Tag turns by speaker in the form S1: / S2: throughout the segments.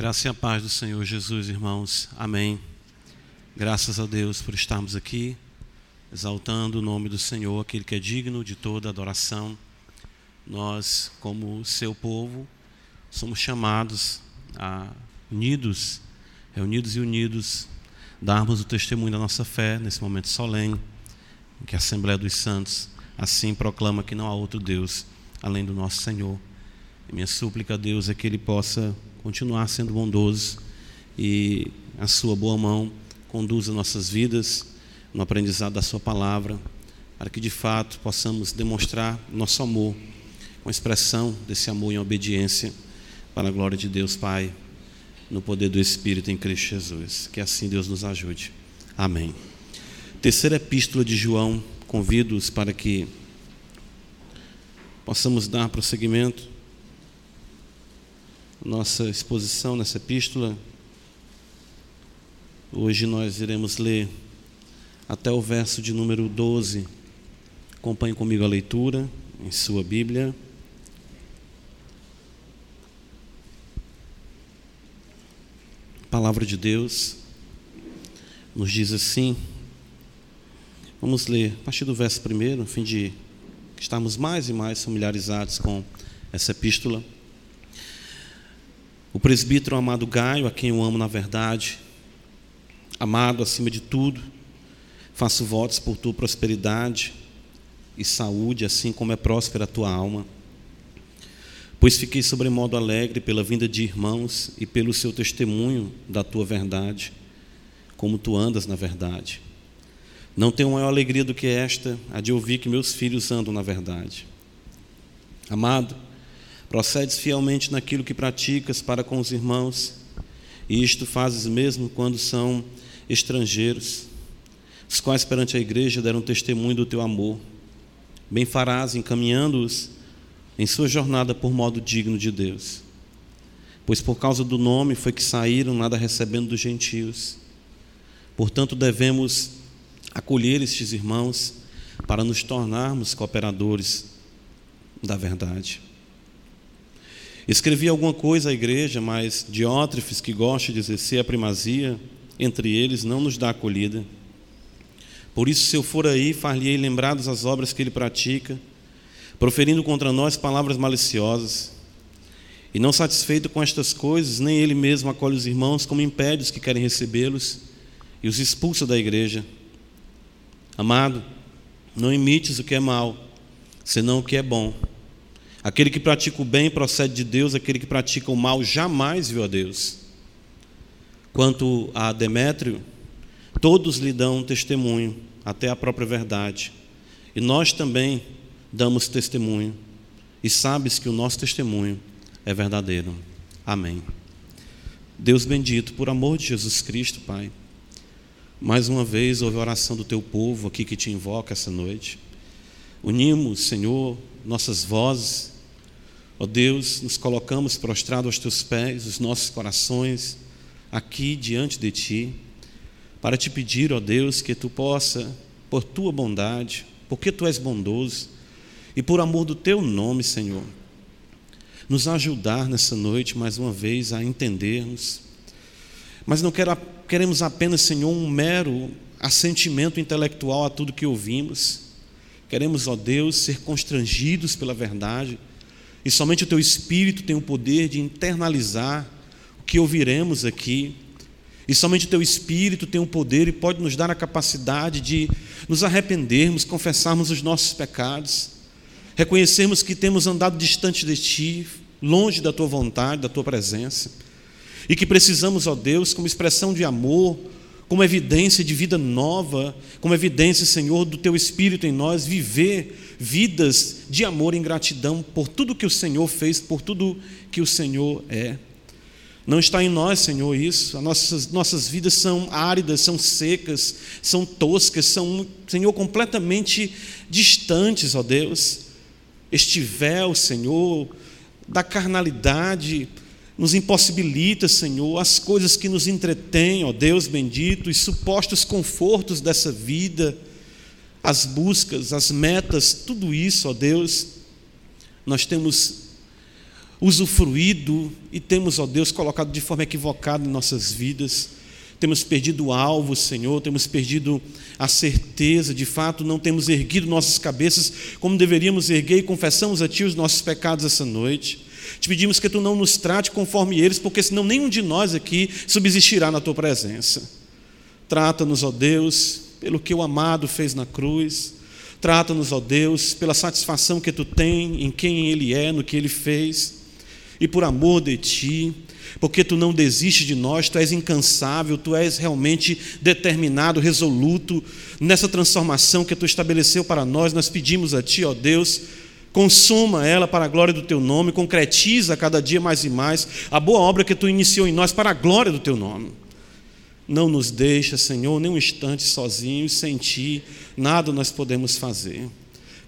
S1: Graça e a paz do Senhor Jesus, irmãos. Amém. Graças a Deus por estarmos aqui, exaltando o nome do Senhor, aquele que é digno de toda adoração. Nós, como seu povo, somos chamados a unidos, reunidos e unidos, darmos o testemunho da nossa fé nesse momento solene, em que a Assembleia dos Santos assim proclama que não há outro Deus além do nosso Senhor. E minha súplica a Deus é que Ele possa continuar sendo bondoso e a Sua boa mão conduza nossas vidas no aprendizado da Sua palavra, para que de fato possamos demonstrar nosso amor, com expressão desse amor em obediência, para a glória de Deus Pai, no poder do Espírito em Cristo Jesus. Que assim Deus nos ajude. Amém. Terceira epístola de João, convido-os para que possamos dar prosseguimento nossa exposição nessa epístola. Hoje nós iremos ler até o verso de número 12. Acompanhe comigo a leitura em sua Bíblia. A palavra de Deus nos diz assim. Vamos ler a partir do verso primeiro, a fim de estarmos mais e mais familiarizados com essa epístola. O presbítero amado Gaio, a quem eu amo na verdade, amado acima de tudo, faço votos por tua prosperidade e saúde, assim como é próspera a tua alma. Pois fiquei sobremodo alegre pela vinda de irmãos e pelo seu testemunho da tua verdade, como tu andas na verdade. Não tenho maior alegria do que esta, a de ouvir que meus filhos andam na verdade. Amado, Procedes fielmente naquilo que praticas para com os irmãos, e isto fazes mesmo quando são estrangeiros, os quais perante a igreja deram testemunho do teu amor. Bem farás encaminhando-os em sua jornada por modo digno de Deus. Pois por causa do nome foi que saíram, nada recebendo dos gentios. Portanto, devemos acolher estes irmãos para nos tornarmos cooperadores da verdade. Escrevi alguma coisa à igreja, mas Diótrefes, que gosta de exercer a primazia entre eles, não nos dá acolhida. Por isso, se eu for aí, far-lhe-ei lembradas as obras que ele pratica, proferindo contra nós palavras maliciosas. E não satisfeito com estas coisas, nem ele mesmo acolhe os irmãos, como impede os que querem recebê-los e os expulsa da igreja. Amado, não imites o que é mal, senão o que é bom Aquele que pratica o bem procede de Deus, aquele que pratica o mal jamais viu a Deus. Quanto a Demétrio, todos lhe dão testemunho, até a própria verdade. E nós também damos testemunho. E sabes que o nosso testemunho é verdadeiro. Amém. Deus bendito, por amor de Jesus Cristo, Pai. Mais uma vez ouve a oração do teu povo aqui que te invoca essa noite. Unimos, Senhor, nossas vozes Ó Deus, nos colocamos prostrados aos teus pés, os nossos corações aqui diante de ti, para te pedir, ó Deus, que tu possa, por tua bondade, porque tu és bondoso e por amor do teu nome, Senhor, nos ajudar nessa noite mais uma vez a entendermos. Mas não queremos apenas, Senhor, um mero assentimento intelectual a tudo que ouvimos. Queremos, ó Deus, ser constrangidos pela verdade e somente o teu espírito tem o poder de internalizar o que ouviremos aqui. E somente o teu espírito tem o poder e pode nos dar a capacidade de nos arrependermos, confessarmos os nossos pecados, reconhecermos que temos andado distante de ti, longe da tua vontade, da tua presença, e que precisamos, ó Deus, como expressão de amor, como evidência de vida nova, como evidência, Senhor, do teu espírito em nós, viver vidas de amor e gratidão por tudo que o Senhor fez, por tudo que o Senhor é. Não está em nós, Senhor, isso. As nossas, nossas vidas são áridas, são secas, são toscas, são, Senhor, completamente distantes, ó Deus. Este véu, Senhor, da carnalidade, nos impossibilita, Senhor, as coisas que nos entretêm, ó Deus bendito, e supostos confortos dessa vida as buscas, as metas, tudo isso, ó Deus, nós temos usufruído e temos, ó Deus, colocado de forma equivocada em nossas vidas. Temos perdido o alvo, Senhor, temos perdido a certeza, de fato, não temos erguido nossas cabeças como deveríamos erguer e confessamos a Ti os nossos pecados essa noite. Te pedimos que Tu não nos trate conforme eles, porque senão nenhum de nós aqui subsistirá na Tua presença. Trata-nos, ó Deus, pelo que o amado fez na cruz. Trata-nos, ó Deus, pela satisfação que Tu tem em quem Ele é, no que Ele fez. E por amor de Ti, porque tu não desistes de nós, tu és incansável, tu és realmente determinado, resoluto nessa transformação que tu estabeleceu para nós. Nós pedimos a ti, ó Deus, consuma ela para a glória do teu nome, concretiza cada dia mais e mais a boa obra que tu iniciou em nós para a glória do teu nome. Não nos deixa, Senhor, nem um instante sozinhos, sem ti, nada nós podemos fazer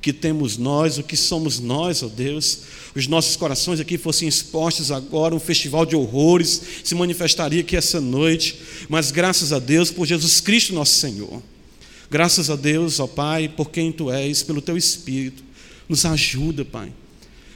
S1: que temos nós, o que somos nós, ó Deus. Os nossos corações aqui fossem expostos agora, um festival de horrores se manifestaria aqui essa noite, mas graças a Deus por Jesus Cristo, nosso Senhor. Graças a Deus, ó Pai, por quem Tu és, pelo Teu Espírito. Nos ajuda, Pai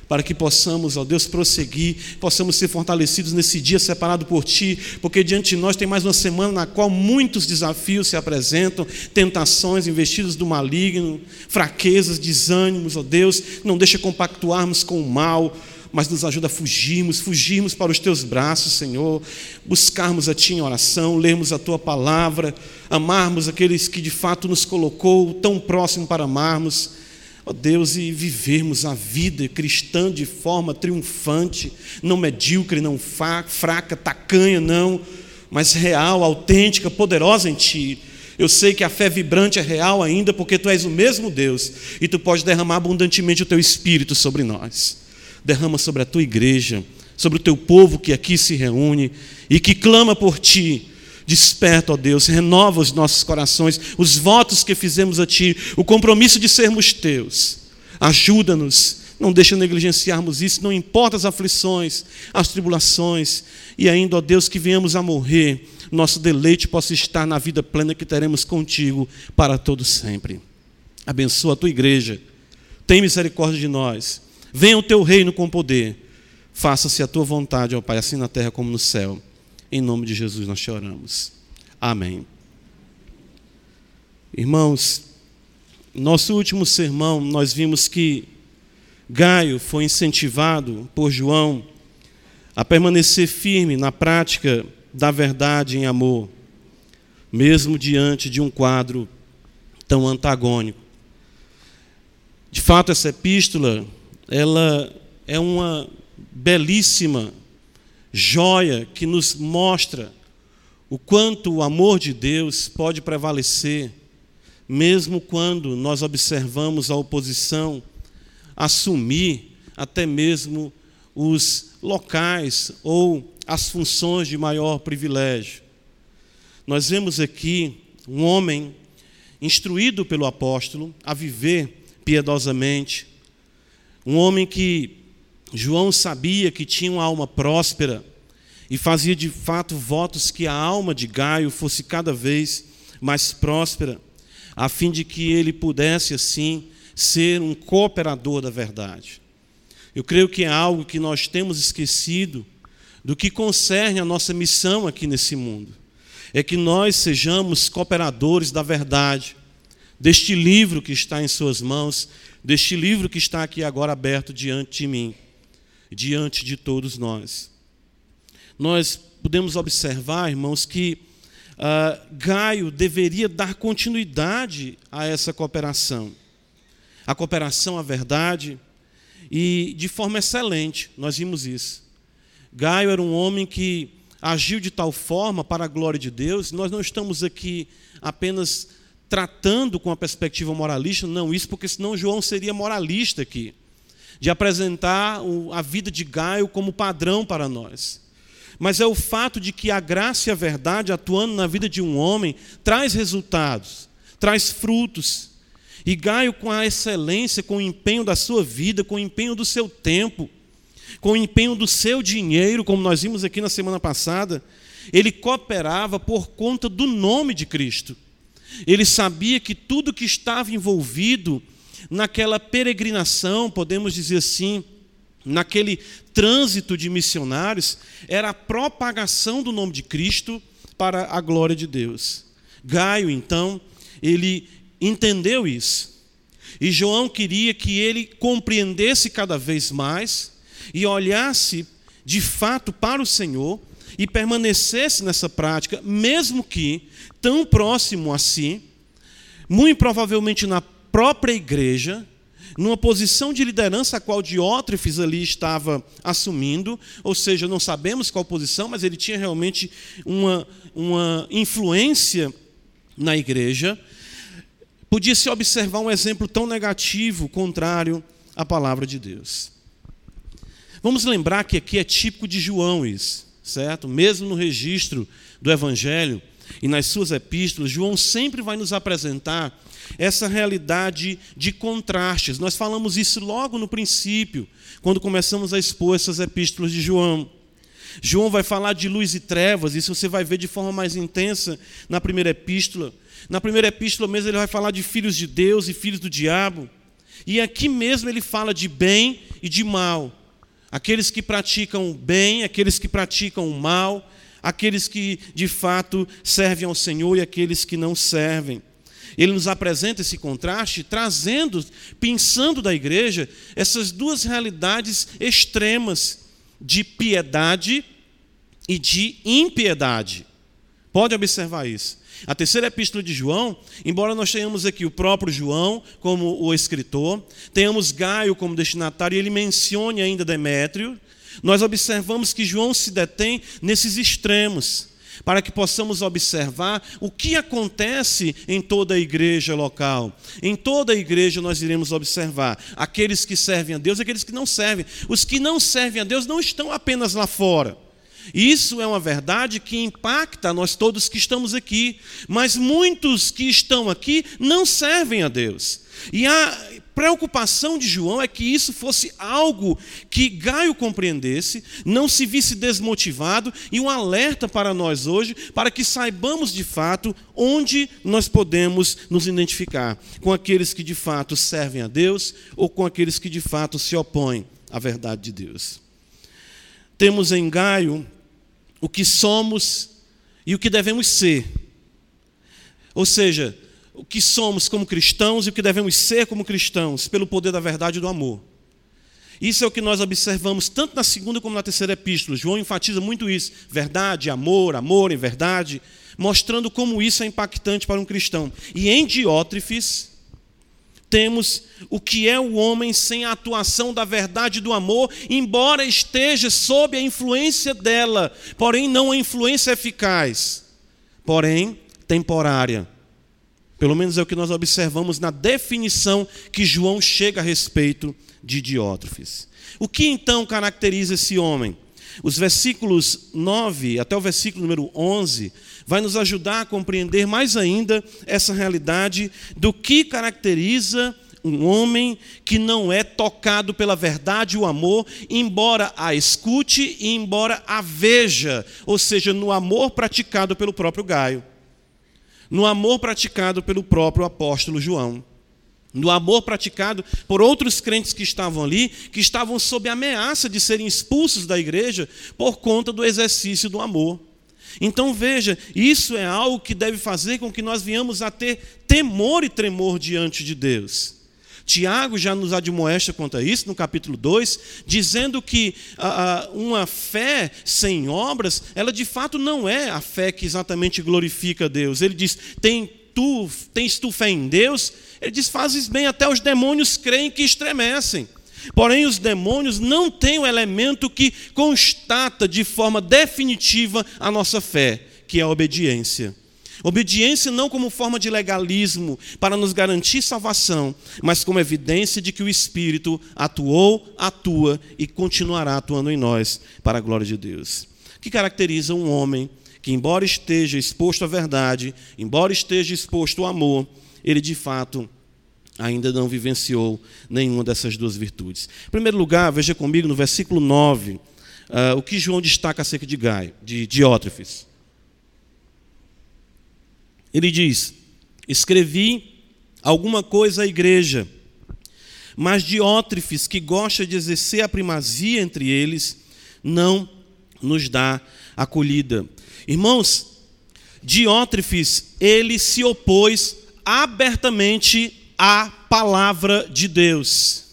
S1: para que possamos, ó Deus, prosseguir, possamos ser fortalecidos nesse dia separado por Ti, porque diante de nós tem mais uma semana na qual muitos desafios se apresentam, tentações, investidas do maligno, fraquezas, desânimos, ó Deus, não deixa compactuarmos com o mal, mas nos ajuda a fugirmos, fugirmos para os Teus braços, Senhor, buscarmos a Ti em oração, lermos a Tua palavra, amarmos aqueles que de fato nos colocou tão próximo para amarmos, ó Deus, e vivermos a vida cristã de forma triunfante, não medíocre, não fraca, tacanha, não, mas real, autêntica, poderosa em Ti. Eu sei que a fé vibrante é real ainda, porque Tu és o mesmo Deus e Tu podes derramar abundantemente o Teu Espírito sobre nós. Derrama sobre a Tua igreja, sobre o Teu povo que aqui se reúne e que clama por Ti Desperta, ó Deus, renova os nossos corações, os votos que fizemos a Ti, o compromisso de sermos Teus. Ajuda-nos, não deixa negligenciarmos isso, não importa as aflições, as tribulações, e ainda, ó Deus, que venhamos a morrer, nosso deleite possa estar na vida plena que teremos contigo para todo sempre. Abençoa a tua igreja, tem misericórdia de nós, venha o teu reino com poder, faça-se a tua vontade, ó Pai, assim na terra como no céu. Em nome de Jesus nós choramos. Amém. Irmãos, nosso último sermão nós vimos que Gaio foi incentivado por João a permanecer firme na prática da verdade em amor, mesmo diante de um quadro tão antagônico. De fato, essa epístola, ela é uma belíssima joia que nos mostra o quanto o amor de Deus pode prevalecer, mesmo quando nós observamos a oposição assumir até mesmo os locais ou as funções de maior privilégio. Nós vemos aqui um homem instruído pelo apóstolo a viver piedosamente, um homem que João sabia que tinha uma alma próspera e fazia de fato votos que a alma de Gaio fosse cada vez mais próspera, a fim de que ele pudesse assim ser um cooperador da verdade. Eu creio que é algo que nós temos esquecido do que concerne a nossa missão aqui nesse mundo. É que nós sejamos cooperadores da verdade, deste livro que está em Suas mãos, deste livro que está aqui agora aberto diante de mim diante de todos nós. Nós podemos observar, irmãos, que uh, Gaio deveria dar continuidade a essa cooperação. A cooperação à verdade, e de forma excelente, nós vimos isso. Gaio era um homem que agiu de tal forma para a glória de Deus, nós não estamos aqui apenas tratando com a perspectiva moralista, não, isso porque senão João seria moralista aqui de apresentar a vida de Gaio como padrão para nós. Mas é o fato de que a graça e a verdade atuando na vida de um homem traz resultados, traz frutos. E Gaio, com a excelência, com o empenho da sua vida, com o empenho do seu tempo, com o empenho do seu dinheiro, como nós vimos aqui na semana passada, ele cooperava por conta do nome de Cristo. Ele sabia que tudo que estava envolvido naquela peregrinação, podemos dizer assim, naquele trânsito de missionários, era a propagação do nome de Cristo para a glória de Deus. Gaio, então, ele entendeu isso. E João queria que ele compreendesse cada vez mais e olhasse de fato para o Senhor e permanecesse nessa prática, mesmo que tão próximo assim, muito provavelmente na própria igreja, numa posição de liderança a qual Diótrefes ali estava assumindo, ou seja, não sabemos qual posição, mas ele tinha realmente uma, uma influência na igreja, podia se observar um exemplo tão negativo, contrário à palavra de Deus. Vamos lembrar que aqui é típico de João isso, certo? Mesmo no registro do Evangelho e nas suas epístolas, João sempre vai nos apresentar essa realidade de contrastes. Nós falamos isso logo no princípio, quando começamos a expor essas epístolas de João. João vai falar de luz e trevas, isso você vai ver de forma mais intensa na primeira epístola. Na primeira epístola mesmo ele vai falar de filhos de Deus e filhos do diabo. E aqui mesmo ele fala de bem e de mal. Aqueles que praticam o bem, aqueles que praticam o mal, aqueles que de fato servem ao Senhor e aqueles que não servem. Ele nos apresenta esse contraste, trazendo, pensando da igreja, essas duas realidades extremas de piedade e de impiedade. Pode observar isso. A terceira epístola de João, embora nós tenhamos aqui o próprio João como o escritor, tenhamos Gaio como destinatário e ele mencione ainda Demétrio, nós observamos que João se detém nesses extremos para que possamos observar o que acontece em toda a igreja local. Em toda a igreja nós iremos observar aqueles que servem a Deus e aqueles que não servem. Os que não servem a Deus não estão apenas lá fora. Isso é uma verdade que impacta nós todos que estamos aqui, mas muitos que estão aqui não servem a Deus. E a preocupação de João é que isso fosse algo que Gaio compreendesse, não se visse desmotivado, e um alerta para nós hoje, para que saibamos de fato onde nós podemos nos identificar com aqueles que de fato servem a Deus ou com aqueles que de fato se opõem à verdade de Deus. Temos em Gaio o que somos e o que devemos ser. Ou seja, o que somos como cristãos e o que devemos ser como cristãos, pelo poder da verdade e do amor. Isso é o que nós observamos tanto na segunda como na terceira epístola. João enfatiza muito isso: verdade, amor, amor em verdade, mostrando como isso é impactante para um cristão. E em Diótrefes, temos o que é o homem sem a atuação da verdade e do amor, embora esteja sob a influência dela, porém não a influência eficaz, porém temporária. Pelo menos é o que nós observamos na definição que João chega a respeito de Diótrefes. O que então caracteriza esse homem? Os versículos 9 até o versículo número 11 vai nos ajudar a compreender mais ainda essa realidade do que caracteriza um homem que não é tocado pela verdade e o amor, embora a escute e embora a veja, ou seja, no amor praticado pelo próprio Gaio no amor praticado pelo próprio apóstolo João, no amor praticado por outros crentes que estavam ali, que estavam sob ameaça de serem expulsos da igreja por conta do exercício do amor. Então veja, isso é algo que deve fazer com que nós venhamos a ter temor e tremor diante de Deus. Tiago já nos admoesta quanto a isso, no capítulo 2, dizendo que ah, uma fé sem obras, ela de fato não é a fé que exatamente glorifica a Deus. Ele diz: Tem tu, tens tu fé em Deus? Ele diz: Fazes bem, até os demônios creem que estremecem. Porém, os demônios não têm o elemento que constata de forma definitiva a nossa fé, que é a obediência. Obediência não como forma de legalismo para nos garantir salvação, mas como evidência de que o Espírito atuou, atua e continuará atuando em nós para a glória de Deus. Que caracteriza um homem que, embora esteja exposto à verdade, embora esteja exposto ao amor, ele de fato ainda não vivenciou nenhuma dessas duas virtudes. Em primeiro lugar, veja comigo no versículo 9, uh, ah, o que João destaca acerca de Gaio, de Diótrefes. Ele diz: Escrevi alguma coisa à igreja, mas Diótrefes, que gosta de exercer a primazia entre eles, não nos dá acolhida. Irmãos, Diótrefes, ele se opôs abertamente à palavra de Deus.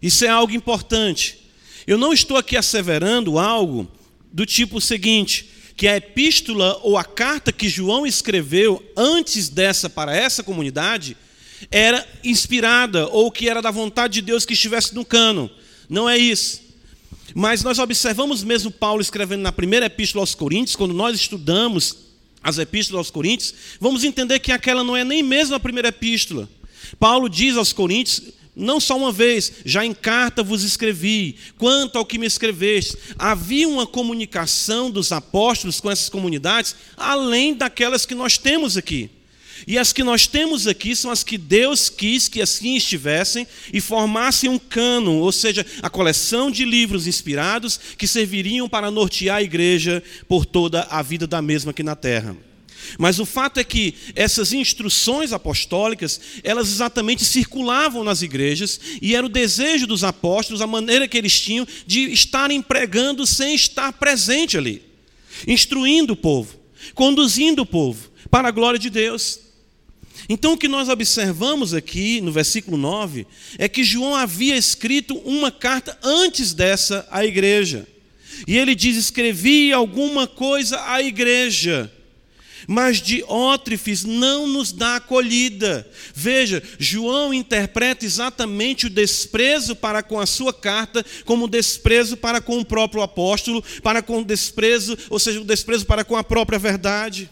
S1: Isso é algo importante. Eu não estou aqui asseverando algo do tipo seguinte, que a epístola ou a carta que João escreveu antes dessa para essa comunidade era inspirada ou que era da vontade de Deus que estivesse no cano. Não é isso. Mas nós observamos mesmo Paulo escrevendo na primeira epístola aos Coríntios, quando nós estudamos as epístolas aos Coríntios, vamos entender que aquela não é nem mesmo a primeira epístola. Paulo diz aos Coríntios, não só uma vez, já em carta vos escrevi, quanto ao que me escreveste. Havia uma comunicação dos apóstolos com essas comunidades, além daquelas que nós temos aqui. E as que nós temos aqui são as que Deus quis que assim estivessem e formassem um cano, ou seja, a coleção de livros inspirados que serviriam para nortear a igreja por toda a vida da mesma aqui na terra. Mas o fato é que essas instruções apostólicas, elas exatamente circulavam nas igrejas e era o desejo dos apóstolos, a maneira que eles tinham de estarem pregando sem estar presente ali, instruindo o povo, conduzindo o povo para a glória de Deus. Então, o que nós observamos aqui no versículo 9 é que João havia escrito uma carta antes dessa à igreja. E ele diz: Escrevi alguma coisa à igreja mas Diótrefes não nos dá acolhida. Veja, João interpreta exatamente o desprezo para com a sua carta como desprezo para com o próprio apóstolo, para com o desprezo, ou seja, o desprezo para com a própria verdade.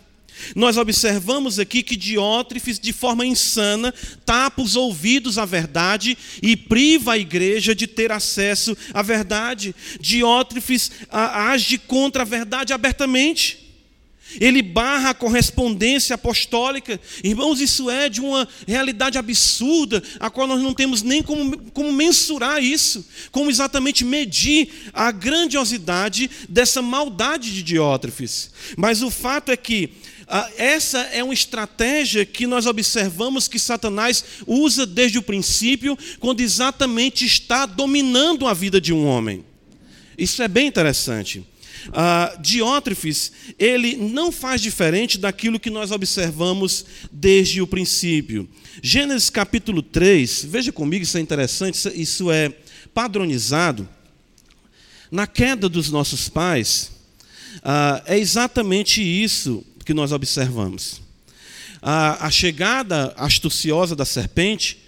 S1: Nós observamos aqui que Diótrefes, de forma insana, tapa os ouvidos à verdade e priva a igreja de ter acesso à verdade. Diótrefes age contra a verdade abertamente. Ele barra a correspondência apostólica. Irmãos, isso é de uma realidade absurda, a qual nós não temos nem como, como mensurar isso, como exatamente medir a grandiosidade dessa maldade de Diótrefes. Mas o fato é que ah, essa é uma estratégia que nós observamos que Satanás usa desde o princípio, quando exatamente está dominando a vida de um homem. Isso é bem interessante. Uh, Diótrefes, ele não faz diferente daquilo que nós observamos desde o princípio. Gênesis capítulo 3, veja comigo, isso é interessante, isso é padronizado. Na queda dos nossos pais, uh, é exatamente isso que nós observamos. Uh, a chegada astuciosa da serpente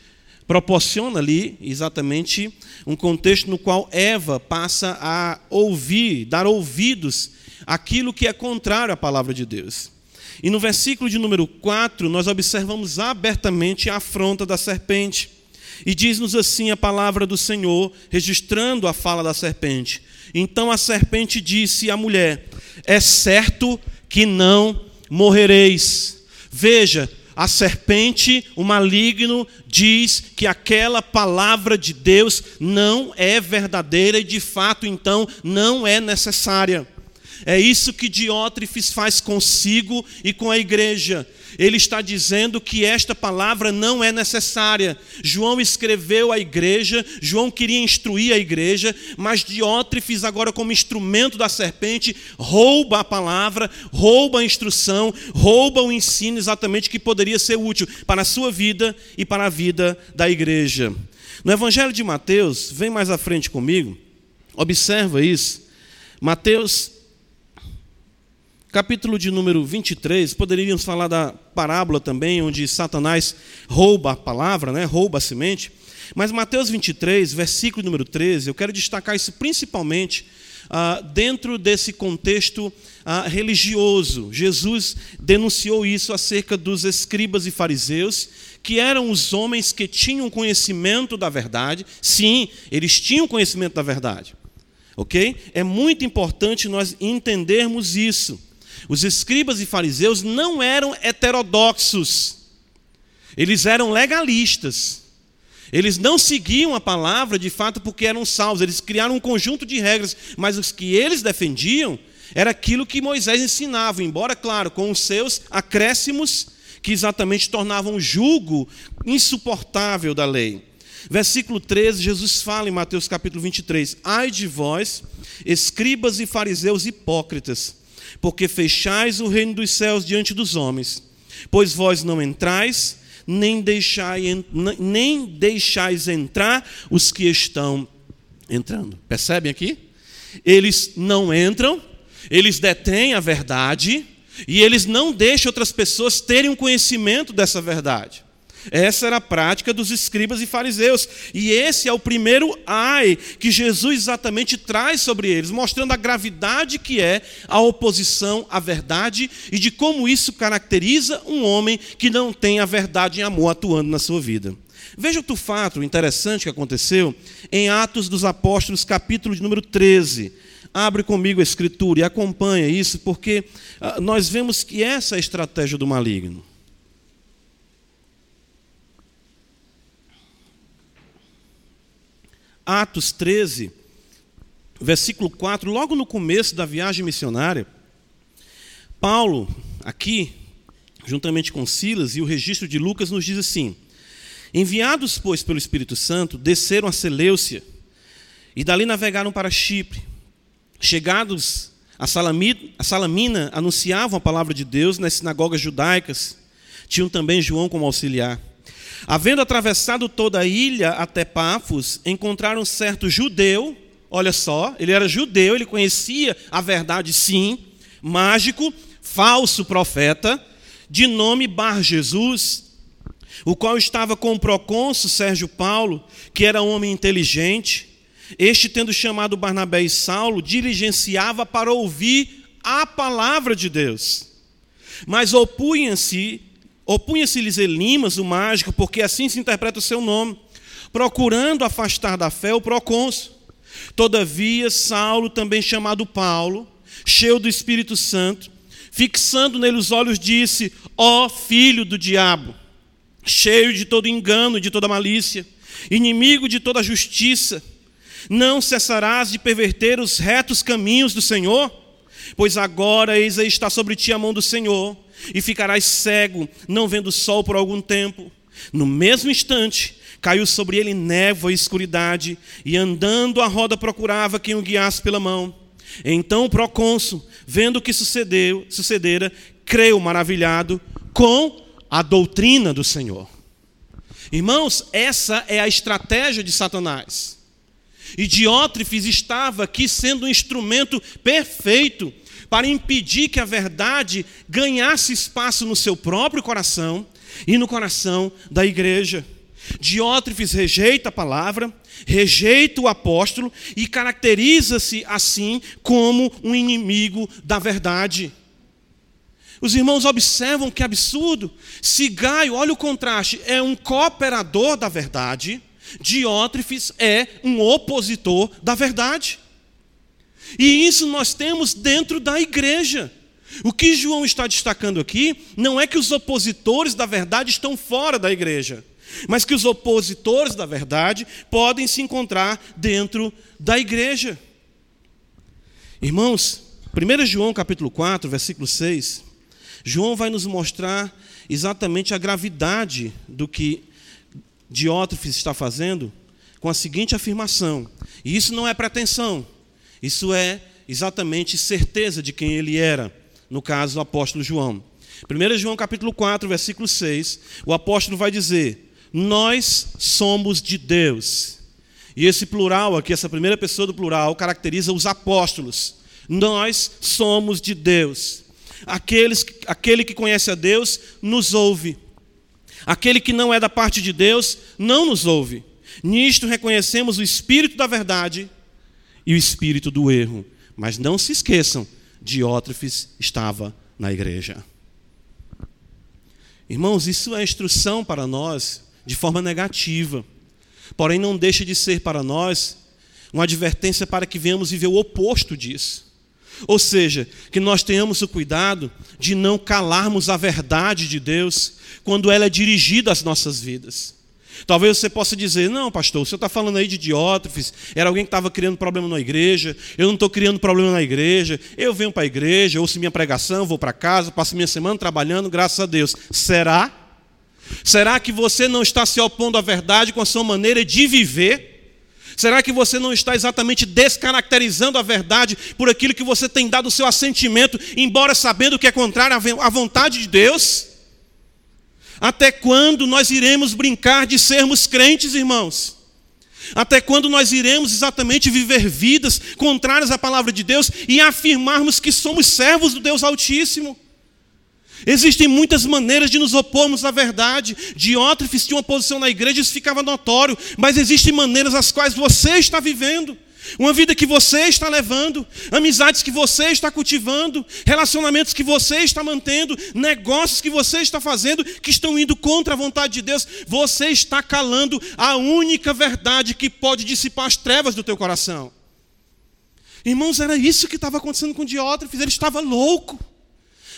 S1: proporciona ali exatamente um contexto no qual Eva passa a ouvir, dar ouvidos àquilo que é contrário à palavra de Deus. E no versículo de número 4, nós observamos abertamente a afronta da serpente. E diz-nos assim a palavra do Senhor, registrando a fala da serpente. Então a serpente disse à mulher: É certo que não morrereis. Veja, a serpente, o maligno, diz que aquela palavra de Deus não é verdadeira e de fato então não é necessária. É isso que Diótrefes faz consigo e com a igreja ele está dizendo que esta palavra não é necessária. João escreveu à igreja, João queria instruir a igreja, mas Diótrefes, agora como instrumento da serpente, rouba a palavra, rouba a instrução, rouba o ensino exatamente que poderia ser útil para a sua vida e para a vida da igreja. No Evangelho de Mateus, vem mais à frente comigo, observa isso. Mateus capítulo de número 23, poderíamos falar da parábola também, onde Satanás rouba a palavra, né? rouba a semente. Mas Mateus 23, versículo número 13, eu quero destacar isso principalmente ah, dentro desse contexto ah, religioso. Jesus denunciou isso acerca dos escribas e fariseus, que eram os homens que tinham conhecimento da verdade. Sim, eles tinham conhecimento da verdade. Ok? É muito importante nós entendermos isso. Os escribas e fariseus não eram heterodoxos, eles eram legalistas. Eles não seguiam a palavra de fato porque eram salvos, eles criaram um conjunto de regras, mas os que eles defendiam era aquilo que Moisés ensinava, embora, claro, com os seus acréscimos que exatamente tornavam o jugo insuportável da lei. Versículo 13, Jesus fala em Mateus capítulo 23: Ai de vós, escribas e fariseus hipócritas, porque fechais o reino dos céus diante dos homens, pois vós não entrais, nem deixais, nem deixais entrar os que estão entrando. Percebem aqui? Eles não entram, eles detêm a verdade e eles não deixam outras pessoas terem um conhecimento dessa verdade. Essa era a prática dos escribas e fariseus. E esse é o primeiro ai que Jesus exatamente traz sobre eles, mostrando a gravidade que é a oposição à verdade e de como isso caracteriza um homem que não tem a verdade em amor atuando na sua vida. Veja outro fato interessante que aconteceu em Atos dos Apóstolos, capítulo de número 13. Abre comigo a escritura e acompanha isso, porque ah, nós vemos que essa é a estratégia do maligno. Atos 13, versículo 4, logo no começo da viagem missionária, Paulo, aqui, juntamente com Silas e o registro de Lucas, nos diz assim: Enviados, pois, pelo Espírito Santo, desceram a Seleucia e dali navegaram para Chipre. Chegados a Salamina, a Salamina, anunciavam a palavra de Deus nas sinagogas judaicas. Tinham também João como auxiliar. Havendo atravessado toda a ilha até Pafos, encontraram um certo judeu, olha só, ele era judeu, ele conhecia a verdade sim, mágico, falso profeta, de nome Bar Jesus, o qual estava com o procônsul Sérgio Paulo, que era um homem inteligente. Este, tendo chamado Barnabé e Saulo, diligenciava para ouvir a palavra de Deus. Mas opunha-se Opunha-se-lhes Elimas, o mágico, porque assim se interpreta o seu nome, procurando afastar da fé o procônsul. Todavia, Saulo, também chamado Paulo, cheio do Espírito Santo, fixando nele os olhos, disse: Ó oh, filho do diabo, cheio de todo engano e de toda malícia, inimigo de toda justiça, não cessarás de perverter os retos caminhos do Senhor? Pois agora, eis aí está sobre ti a mão do Senhor e ficarás cego, não vendo o sol por algum tempo. No mesmo instante, caiu sobre ele névoa e escuridade, e andando a roda procurava quem o guiasse pela mão. Então o procônsul, vendo o que sucedeu, sucedera, creu maravilhado com a doutrina do Senhor. Irmãos, essa é a estratégia de Satanás. E Diótrefes estava aqui sendo um instrumento perfeito para impedir que a verdade ganhasse espaço no seu próprio coração e no coração da igreja. Diótrefes rejeita a palavra, rejeita o apóstolo e caracteriza-se assim como um inimigo da verdade. Os irmãos observam que absurdo. Se Gaio, olha o contraste, é um cooperador da verdade, Diótrefes é um opositor da verdade. E isso nós temos dentro da igreja. O que João está destacando aqui não é que os opositores da verdade estão fora da igreja, mas que os opositores da verdade podem se encontrar dentro da igreja. Irmãos, 1 João capítulo 4, versículo 6, João vai nos mostrar exatamente a gravidade do que Diótrefes está fazendo com a seguinte afirmação, e isso não é pretensão, isso é exatamente certeza de quem ele era, no caso do apóstolo João. 1 João capítulo 4, versículo 6, o apóstolo vai dizer: Nós somos de Deus. E esse plural aqui, essa primeira pessoa do plural, caracteriza os apóstolos. Nós somos de Deus. Aqueles, aquele que conhece a Deus nos ouve. Aquele que não é da parte de Deus não nos ouve. Nisto reconhecemos o Espírito da verdade e o espírito do erro. Mas não se esqueçam, Diótrefes estava na igreja. Irmãos, isso é instrução para nós de forma negativa. Porém, não deixa de ser para nós uma advertência para que venhamos viver o oposto disso. Ou seja, que nós tenhamos o cuidado de não calarmos a verdade de Deus quando ela é dirigida às nossas vidas. Talvez você possa dizer: não, pastor, você está falando aí de Diótrefes, era alguém que estava criando problema na igreja, eu não estou criando problema na igreja, eu venho para a igreja, ouço minha pregação, vou para casa, passo minha semana trabalhando, graças a Deus. Será? Será que você não está se opondo à verdade com a sua maneira de viver? Será que você não está exatamente descaracterizando a verdade por aquilo que você tem dado o seu assentimento, embora sabendo que é contrário à vontade de Deus? Até quando nós iremos brincar de sermos crentes, irmãos? Até quando nós iremos exatamente viver vidas contrárias à palavra de Deus e afirmarmos que somos servos do Deus Altíssimo? Existem muitas maneiras de nos opormos à verdade. Diótrefes tinha uma posição na igreja, isso ficava notório, mas existem maneiras as quais você está vivendo. Uma vida que você está levando, amizades que você está cultivando, relacionamentos que você está mantendo, negócios que você está fazendo que estão indo contra a vontade de Deus, você está calando a única verdade que pode dissipar as trevas do teu coração. Irmãos, era isso que estava acontecendo com Diótrefes, ele estava louco.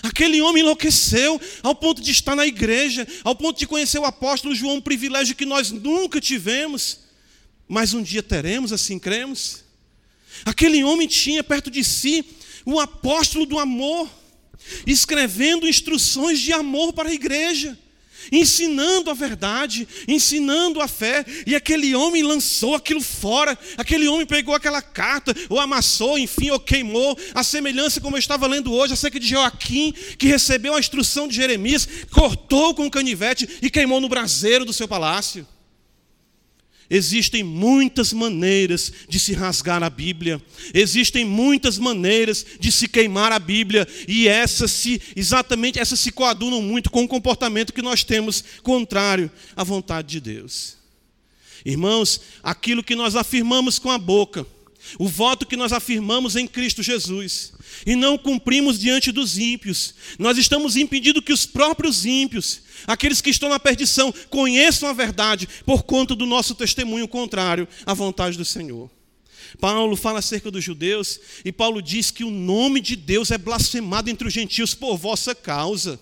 S1: Aquele homem enlouqueceu ao ponto de estar na igreja, ao ponto de conhecer o apóstolo João, um privilégio que nós nunca tivemos, mas um dia teremos, assim cremos. Aquele homem tinha perto de si o apóstolo do amor, escrevendo instruções de amor para a igreja ensinando a verdade, ensinando a fé, e aquele homem lançou aquilo fora, aquele homem pegou aquela carta, ou amassou, enfim, ou queimou, a semelhança como eu estava lendo hoje acerca de Joaquim, que recebeu a instrução de Jeremias, cortou com o canivete e queimou no braseiro do seu palácio. Existem muitas maneiras de se rasgar a Bíblia, existem muitas maneiras de se queimar a Bíblia, e essas se exatamente essas se coadunam muito com o comportamento que nós temos contrário à vontade de Deus. Irmãos, aquilo que nós afirmamos com a boca, o voto que nós afirmamos em Cristo Jesus, e não cumprimos diante dos ímpios, nós estamos impedindo que os próprios ímpios Aqueles que estão na perdição conheçam a verdade por conta do nosso testemunho contrário à vontade do Senhor. Paulo fala acerca dos judeus e Paulo diz que o nome de Deus é blasfemado entre os gentios por vossa causa.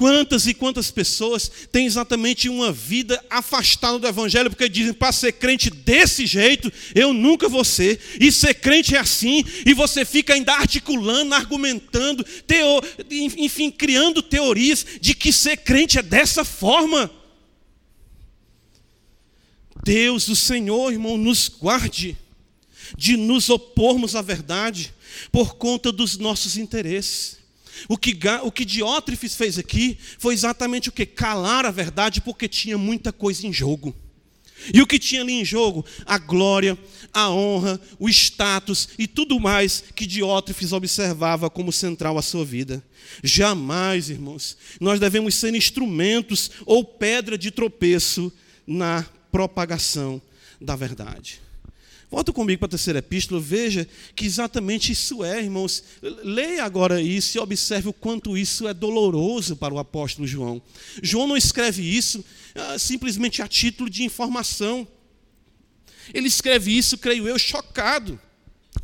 S1: Quantas e quantas pessoas têm exatamente uma vida afastada do Evangelho, porque dizem, para ser crente desse jeito, eu nunca vou ser, e ser crente é assim, e você fica ainda articulando, argumentando, teo, enfim, criando teorias de que ser crente é dessa forma. Deus, o Senhor, irmão, nos guarde de nos opormos à verdade por conta dos nossos interesses. O que, o que Diótrefes fez aqui foi exatamente o que? Calar a verdade, porque tinha muita coisa em jogo. E o que tinha ali em jogo? A glória, a honra, o status e tudo mais que Diótrefes observava como central à sua vida. Jamais, irmãos, nós devemos ser instrumentos ou pedra de tropeço na propagação da verdade. Volta comigo para a terceira epístola, veja que exatamente isso é, irmãos. Leia agora isso e observe o quanto isso é doloroso para o apóstolo João. João não escreve isso ah, simplesmente a título de informação. Ele escreve isso, creio eu, chocado.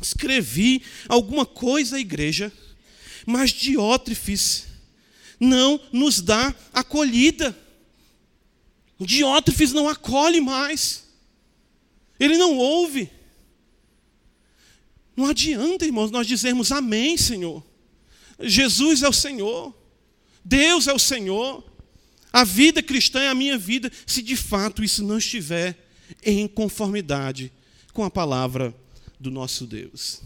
S1: Escrevi alguma coisa à igreja, mas Diótrefes não nos dá acolhida. Diótrefes não acolhe mais. Ele não ouve. Não adianta, irmãos, nós dizermos amém, Senhor. Jesus é o Senhor. Deus é o Senhor. A vida cristã é a minha vida, se de fato isso não estiver em conformidade com a palavra do nosso Deus.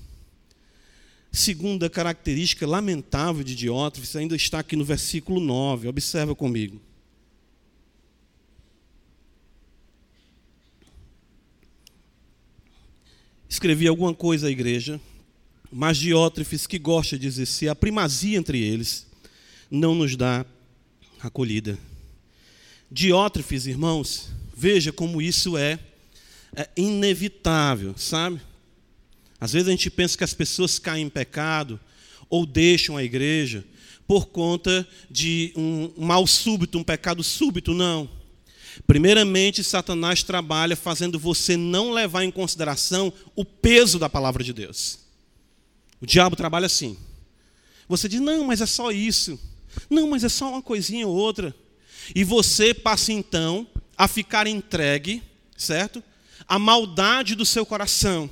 S1: Segunda característica lamentável de Diótrefes ainda está aqui no versículo 9. Observa comigo. Escrevi alguma coisa à igreja, mas Diótrefes, que gosta de exercer a primazia entre eles, não nos dá acolhida. Diótrefes, irmãos, veja como isso é, é inevitável, sabe? Às vezes a gente pensa que as pessoas caem em pecado ou deixam a igreja por conta de um mal súbito, um pecado súbito, não. Primeiramente, Satanás trabalha fazendo você não levar em consideração o peso da palavra de Deus. O diabo trabalha assim. Você diz, não, mas é só isso. Não, mas é só uma coisinha ou outra. E você passa então a ficar entregue, certo? A maldade do seu coração.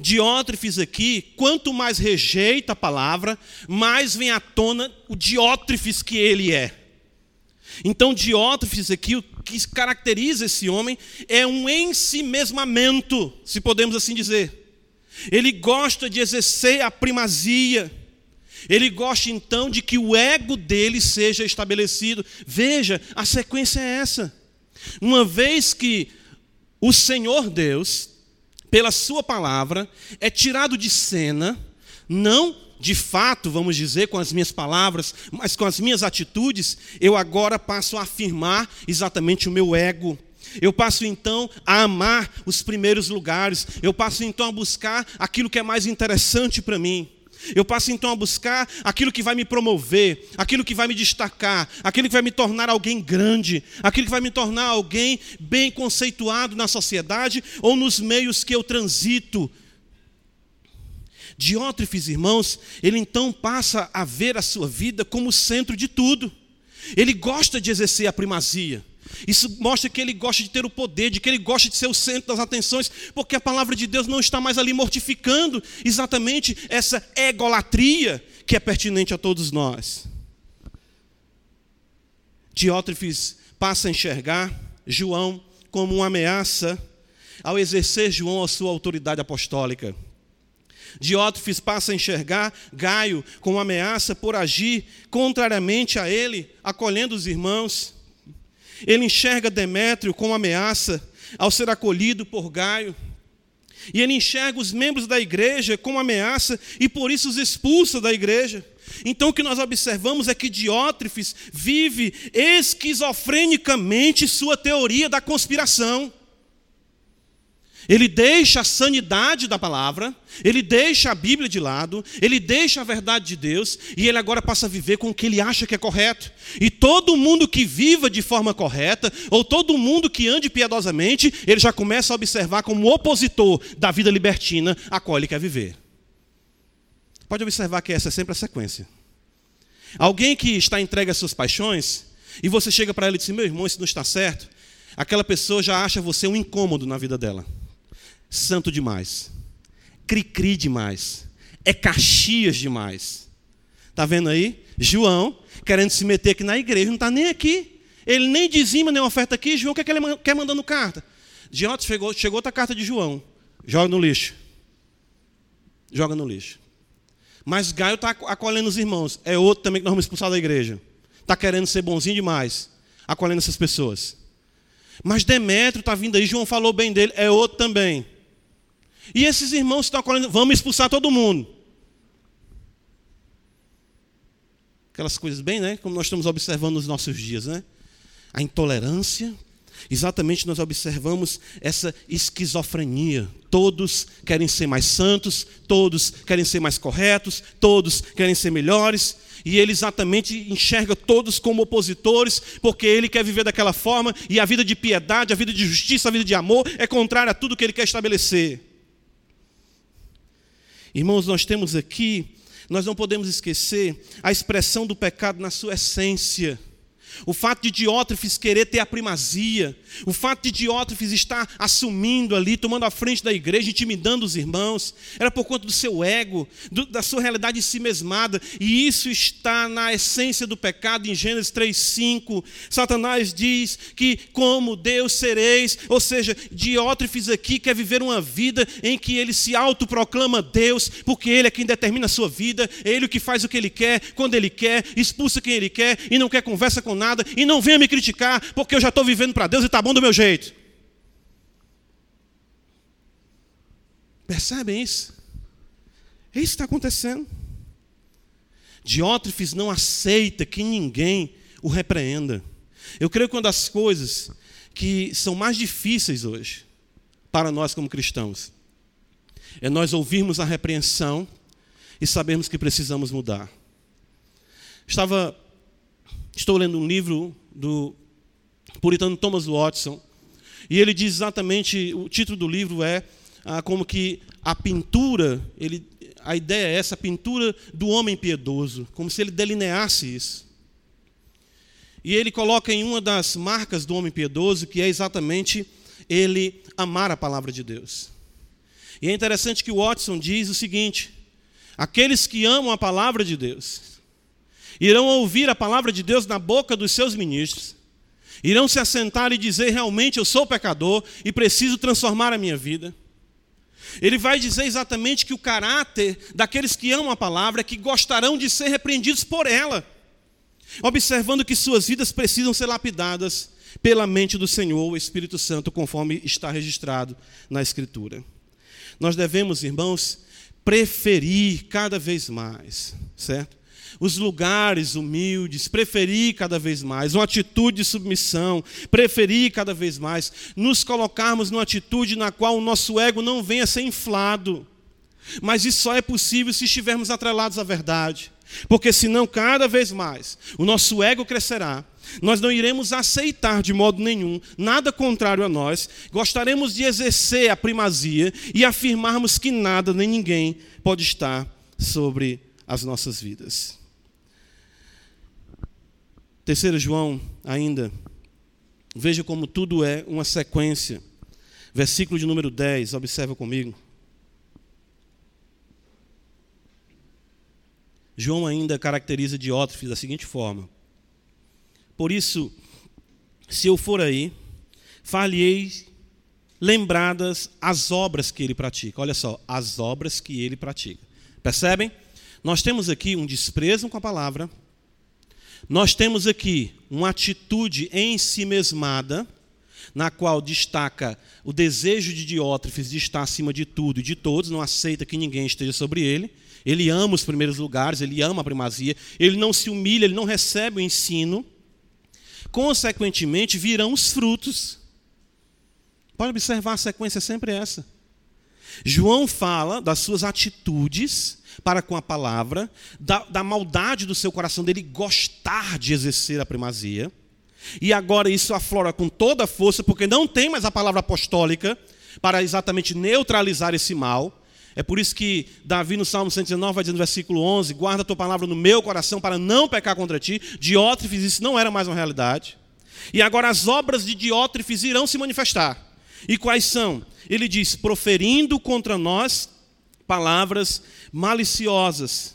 S1: Diótrefes aqui, quanto mais rejeita a palavra, mais vem à tona o diótrefes que ele é. Então, Diótrefes aqui, o que caracteriza esse homem é um ensimesmamento, se podemos assim dizer. Ele gosta de exercer a primazia. Ele gosta então de que o ego dele seja estabelecido. Veja, a sequência é essa. Uma vez que o Senhor Deus, pela Sua palavra, é tirado de cena, não de fato, vamos dizer, com as minhas palavras, mas com as minhas atitudes, eu agora passo a afirmar exatamente o meu ego. Eu passo então a amar os primeiros lugares. Eu passo então a buscar aquilo que é mais interessante para mim. Eu passo então a buscar aquilo que vai me promover, aquilo que vai me destacar, aquilo que vai me tornar alguém grande, aquilo que vai me tornar alguém bem conceituado na sociedade ou nos meios que eu transito. Diótrefes, irmãos, ele então passa a ver a sua vida como o centro de tudo. Ele gosta de exercer a primazia. Isso mostra que ele gosta de ter o poder, de que ele gosta de ser o centro das atenções, porque a palavra de Deus não está mais ali mortificando exatamente essa egolatria que é pertinente a todos nós. Diótrefes passa a enxergar João como uma ameaça ao exercer João a sua autoridade apostólica. Diótrefes passa a enxergar Gaio como ameaça por agir contrariamente a ele, acolhendo os irmãos. Ele enxerga Demétrio como ameaça ao ser acolhido por Gaio. E ele enxerga os membros da igreja como ameaça e por isso os expulsa da igreja. Então o que nós observamos é que Diótrefes vive esquizofrenicamente sua teoria da conspiração. Ele deixa a sanidade da palavra, ele deixa a Bíblia de lado, ele deixa a verdade de Deus e ele agora passa a viver com o que ele acha que é correto. E todo mundo que viva de forma correta, ou todo mundo que ande piedosamente, ele já começa a observar como opositor da vida libertina a qual ele quer viver. Pode observar que essa é sempre a sequência. Alguém que está entregue às suas paixões, e você chega para ela e diz: Meu irmão, isso não está certo. Aquela pessoa já acha você um incômodo na vida dela santo demais, cri-cri demais, é Caxias demais. Está vendo aí? João querendo se meter aqui na igreja, não está nem aqui. Ele nem dizima nem oferta aqui. João, o que, é que ele quer mandando carta? Diotes chegou, chegou outra carta de João. Joga no lixo. Joga no lixo. Mas Gaio está acolhendo os irmãos. É outro também que nós vamos expulsar da igreja. Está querendo ser bonzinho demais. Acolhendo essas pessoas. Mas Demétrio está vindo aí, João falou bem dele. É outro também. E esses irmãos estão acolhendo, vamos expulsar todo mundo. Aquelas coisas bem, né? Como nós estamos observando nos nossos dias, né? A intolerância. Exatamente nós observamos essa esquizofrenia. Todos querem ser mais santos, todos querem ser mais corretos, todos querem ser melhores. E ele exatamente enxerga todos como opositores, porque ele quer viver daquela forma, e a vida de piedade, a vida de justiça, a vida de amor é contrária a tudo que ele quer estabelecer. Irmãos, nós temos aqui, nós não podemos esquecer a expressão do pecado na sua essência. O fato de Diótrefes querer ter a primazia, o fato de Diótrefes estar assumindo ali, tomando a frente da igreja, intimidando os irmãos, era por conta do seu ego, do, da sua realidade em si mesmada, e isso está na essência do pecado em Gênesis 3:5. Satanás diz que como Deus sereis, ou seja, Diótrefes aqui quer viver uma vida em que ele se autoproclama Deus, porque ele é quem determina a sua vida, é ele o que faz o que ele quer, quando ele quer, expulsa quem ele quer e não quer conversa com nada, e não venha me criticar, porque eu já estou vivendo para Deus e está bom do meu jeito. Percebem isso? É isso que está acontecendo. Diótrefes não aceita que ninguém o repreenda. Eu creio que uma das coisas que são mais difíceis hoje, para nós como cristãos, é nós ouvirmos a repreensão e sabermos que precisamos mudar. Estava, estou lendo um livro do puritano Thomas Watson, e ele diz exatamente, o título do livro é ah, como que a pintura, ele, a ideia é essa, a pintura do homem piedoso, como se ele delineasse isso. E ele coloca em uma das marcas do homem piedoso, que é exatamente ele amar a palavra de Deus. E é interessante que Watson diz o seguinte: aqueles que amam a palavra de Deus, irão ouvir a palavra de Deus na boca dos seus ministros, irão se assentar e dizer: realmente eu sou pecador e preciso transformar a minha vida. Ele vai dizer exatamente que o caráter daqueles que amam a palavra é que gostarão de ser repreendidos por ela, observando que suas vidas precisam ser lapidadas pela mente do Senhor, o Espírito Santo, conforme está registrado na Escritura. Nós devemos, irmãos, preferir cada vez mais, certo? Os lugares humildes, preferir cada vez mais, uma atitude de submissão, preferir cada vez mais, nos colocarmos numa atitude na qual o nosso ego não venha a ser inflado. Mas isso só é possível se estivermos atrelados à verdade. Porque senão, cada vez mais, o nosso ego crescerá, nós não iremos aceitar de modo nenhum nada contrário a nós, gostaremos de exercer a primazia e afirmarmos que nada nem ninguém pode estar sobre as nossas vidas. Terceiro João, ainda, veja como tudo é uma sequência. Versículo de número 10, observa comigo. João ainda caracteriza Diótrefes da seguinte forma: Por isso, se eu for aí, falhei lembradas as obras que ele pratica. Olha só, as obras que ele pratica. Percebem? Nós temos aqui um desprezo com a palavra, nós temos aqui uma atitude em si mesmada, na qual destaca o desejo de Diótrefes de estar acima de tudo e de todos, não aceita que ninguém esteja sobre ele. Ele ama os primeiros lugares, ele ama a primazia, ele não se humilha, ele não recebe o ensino. Consequentemente, virão os frutos. Pode observar, a sequência é sempre essa. João fala das suas atitudes para com a palavra, da, da, maldade do seu coração dele gostar de exercer a primazia. E agora isso aflora com toda a força, porque não tem mais a palavra apostólica para exatamente neutralizar esse mal. É por isso que Davi no Salmo 119 vai dizer no versículo 11: Guarda a tua palavra no meu coração para não pecar contra ti. Diótrefes, isso não era mais uma realidade. E agora as obras de Diótrefes irão se manifestar. E quais são? Ele diz: proferindo contra nós palavras maliciosas.